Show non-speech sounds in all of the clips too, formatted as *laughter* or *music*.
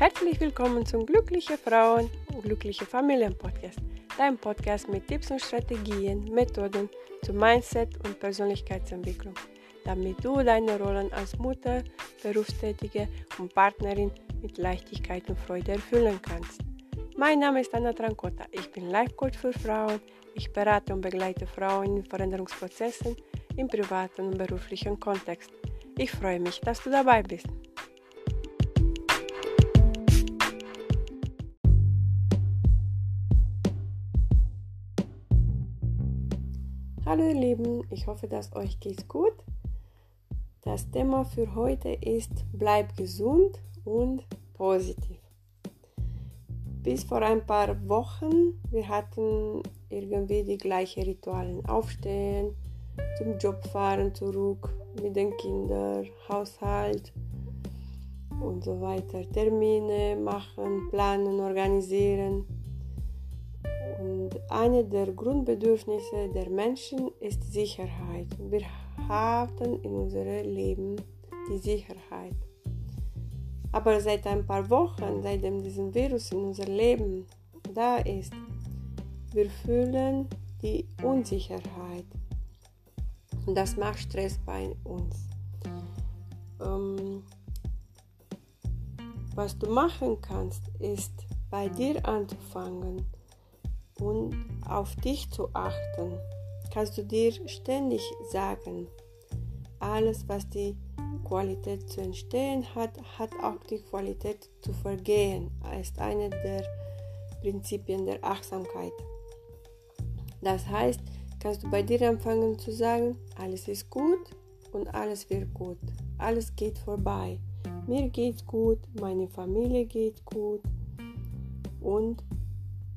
Herzlich willkommen zum Glückliche Frauen und Glückliche Familien Podcast, dein Podcast mit Tipps und Strategien, Methoden zum Mindset und Persönlichkeitsentwicklung, damit du deine Rollen als Mutter, Berufstätige und Partnerin mit Leichtigkeit und Freude erfüllen kannst. Mein Name ist Anna Trancota, ich bin Life Coach für Frauen, ich berate und begleite Frauen in Veränderungsprozessen im privaten und beruflichen Kontext. Ich freue mich, dass du dabei bist. Hallo ihr Lieben, ich hoffe, dass euch geht's gut. Das Thema für heute ist bleib gesund und positiv. Bis vor ein paar Wochen, wir hatten irgendwie die gleichen Ritualen. Aufstehen, zum Job fahren, zurück mit den Kindern, Haushalt und so weiter. Termine machen, planen, organisieren eine der Grundbedürfnisse der Menschen ist Sicherheit. Wir haben in unserem Leben die Sicherheit. Aber seit ein paar Wochen, seitdem dieses Virus in unser Leben da ist, wir fühlen die Unsicherheit. Und das macht Stress bei uns. Ähm, was du machen kannst, ist bei dir anzufangen und auf dich zu achten, kannst du dir ständig sagen, alles, was die Qualität zu entstehen hat, hat auch die Qualität zu vergehen. Ist eine der Prinzipien der Achtsamkeit. Das heißt, kannst du bei dir anfangen zu sagen, alles ist gut und alles wird gut. Alles geht vorbei. Mir geht's gut, meine Familie geht gut und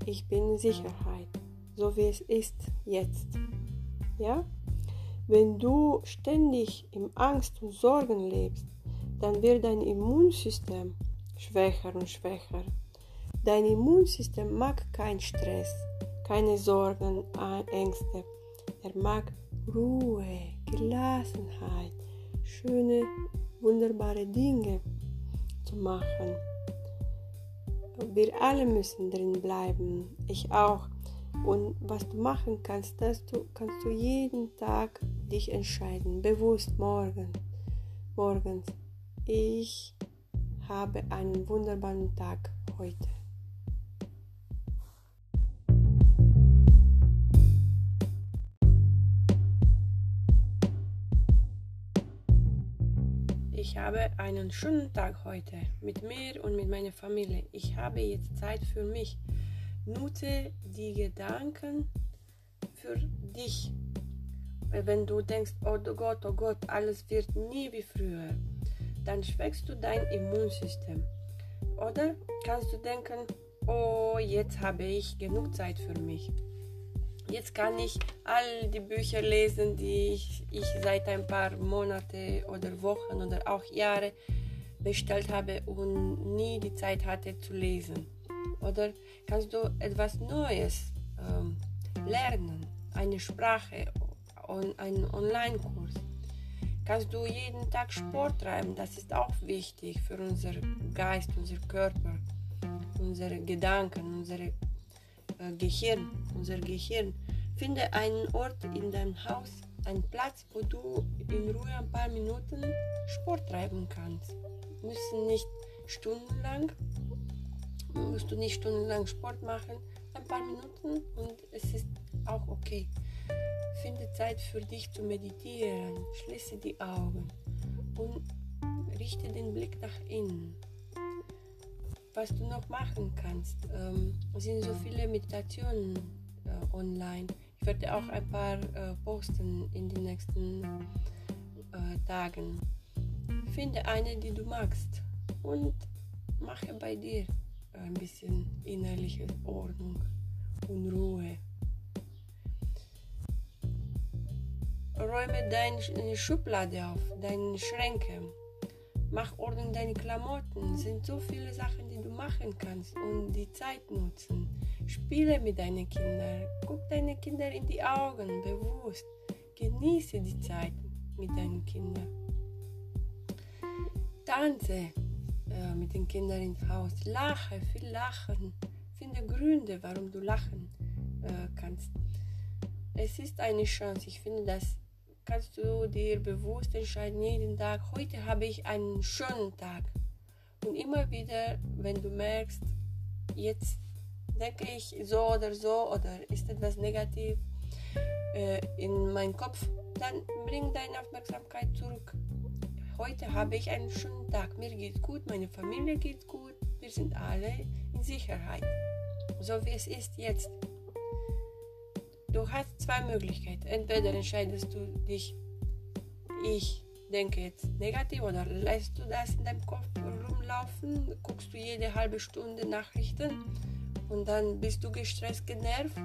ich bin in Sicherheit, so wie es ist jetzt. Ja? Wenn du ständig in Angst und Sorgen lebst, dann wird dein Immunsystem schwächer und schwächer. Dein Immunsystem mag keinen Stress, keine Sorgen, Ängste. Er mag Ruhe, Gelassenheit, schöne, wunderbare Dinge zu machen. Wir alle müssen drin bleiben, ich auch. Und was du machen kannst, das du, kannst du jeden Tag dich entscheiden, bewusst morgen, morgens. Ich habe einen wunderbaren Tag heute. Ich habe einen schönen Tag heute mit mir und mit meiner Familie. Ich habe jetzt Zeit für mich. Nutze die Gedanken für dich. Wenn du denkst, oh Gott, oh Gott, alles wird nie wie früher, dann schwächst du dein Immunsystem. Oder kannst du denken, oh, jetzt habe ich genug Zeit für mich. Jetzt kann ich all die Bücher lesen, die ich, ich seit ein paar Monaten oder Wochen oder auch Jahre bestellt habe und nie die Zeit hatte zu lesen. Oder kannst du etwas Neues ähm, lernen, eine Sprache und einen Online-Kurs. Kannst du jeden Tag Sport treiben, das ist auch wichtig für unseren Geist, unser Körper, unsere Gedanken, unser äh, Gehirn, unser Gehirn. Finde einen Ort in deinem Haus, einen Platz, wo du in Ruhe ein paar Minuten Sport treiben kannst. Müssen nicht stundenlang, musst du nicht stundenlang Sport machen, ein paar Minuten und es ist auch okay. Finde Zeit für dich zu meditieren, schließe die Augen und richte den Blick nach innen. Was du noch machen kannst, ähm, sind so viele Meditationen äh, online. Ich werde auch ein paar äh, posten in den nächsten äh, Tagen. Finde eine, die du magst und mache bei dir ein bisschen innerliche Ordnung und Ruhe. Räume deine Schublade auf, deine Schränke. Mach Ordnung deine Klamotten. Es sind so viele Sachen, die du machen kannst und die Zeit nutzen. Spiele mit deinen Kindern. Guck deine Kinder in die Augen, bewusst. Genieße die Zeit mit deinen Kindern. Tanze. äh, mit den Kindern ins Haus. Lache, viel lachen. Finde Gründe, warum du lachen äh, kannst. Es ist eine Chance. Ich finde, das kannst du dir bewusst entscheiden, jeden Tag. Heute habe ich einen schönen Tag. Und immer wieder, wenn du merkst, jetzt denke ich so oder so oder ist etwas negativ äh, in meinen Kopf, dann bring deine Aufmerksamkeit zurück. Heute habe ich einen schönen Tag. Mir geht gut, meine Familie geht gut. Wir sind alle in Sicherheit. So wie es ist jetzt. Du hast zwei Möglichkeiten. Entweder entscheidest du dich, ich denke jetzt negativ oder lässt du das in deinem Kopf rumlaufen, guckst du jede halbe Stunde Nachrichten und dann bist du gestresst, genervt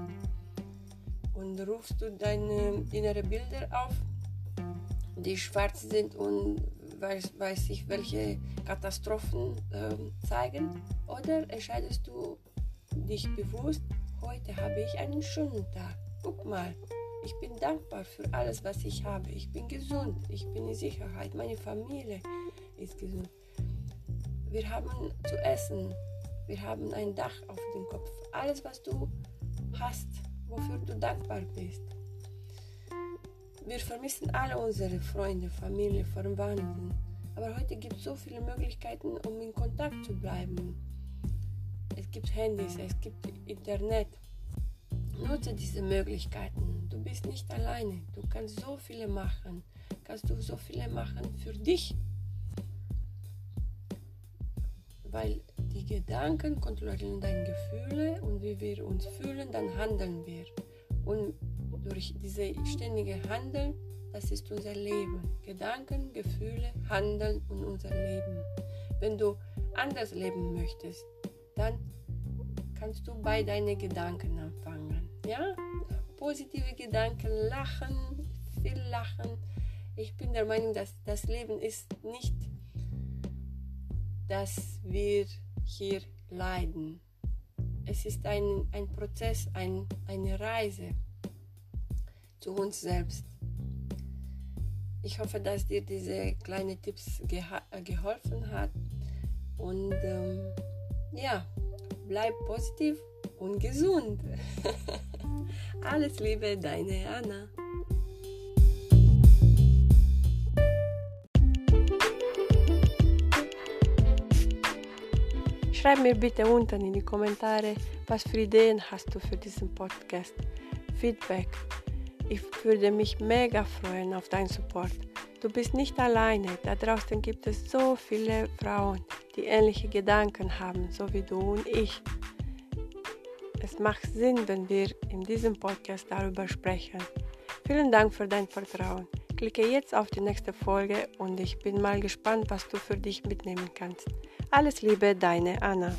und rufst du deine inneren Bilder auf, die schwarz sind und weiß, weiß ich welche Katastrophen äh, zeigen oder entscheidest du dich bewusst, heute habe ich einen schönen Tag. Guck mal, ich bin dankbar für alles, was ich habe. Ich bin gesund, ich bin in Sicherheit, meine Familie ist gesund. Wir haben zu essen, wir haben ein Dach auf dem Kopf. Alles, was du hast, wofür du dankbar bist. Wir vermissen alle unsere Freunde, Familie, Verwandten. Aber heute gibt es so viele Möglichkeiten, um in Kontakt zu bleiben. Es gibt Handys, es gibt Internet. Nutze diese Möglichkeiten. Du bist nicht alleine. Du kannst so viele machen. Kannst du so viele machen für dich. Weil die Gedanken kontrollieren deine Gefühle und wie wir uns fühlen, dann handeln wir. Und durch diese ständige Handeln, das ist unser Leben. Gedanken, Gefühle, Handeln und unser Leben. Wenn du anders leben möchtest, dann kannst du bei deinen Gedanken anfangen. Ja? Positive Gedanken, lachen, viel lachen. Ich bin der Meinung, dass das Leben ist nicht, dass wir hier leiden. Es ist ein, ein Prozess, ein, eine Reise zu uns selbst. Ich hoffe, dass dir diese kleinen Tipps geholfen hat. Und ähm, ja, bleib positiv und gesund. *laughs* Alles Liebe, deine Anna. Schreib mir bitte unten in die Kommentare, was für Ideen hast du für diesen Podcast. Feedback. Ich würde mich mega freuen auf deinen Support. Du bist nicht alleine. Da draußen gibt es so viele Frauen, die ähnliche Gedanken haben, so wie du und ich. Es macht Sinn, wenn wir in diesem Podcast darüber sprechen. Vielen Dank für dein Vertrauen. Klicke jetzt auf die nächste Folge und ich bin mal gespannt, was du für dich mitnehmen kannst. Alles Liebe, deine Anna.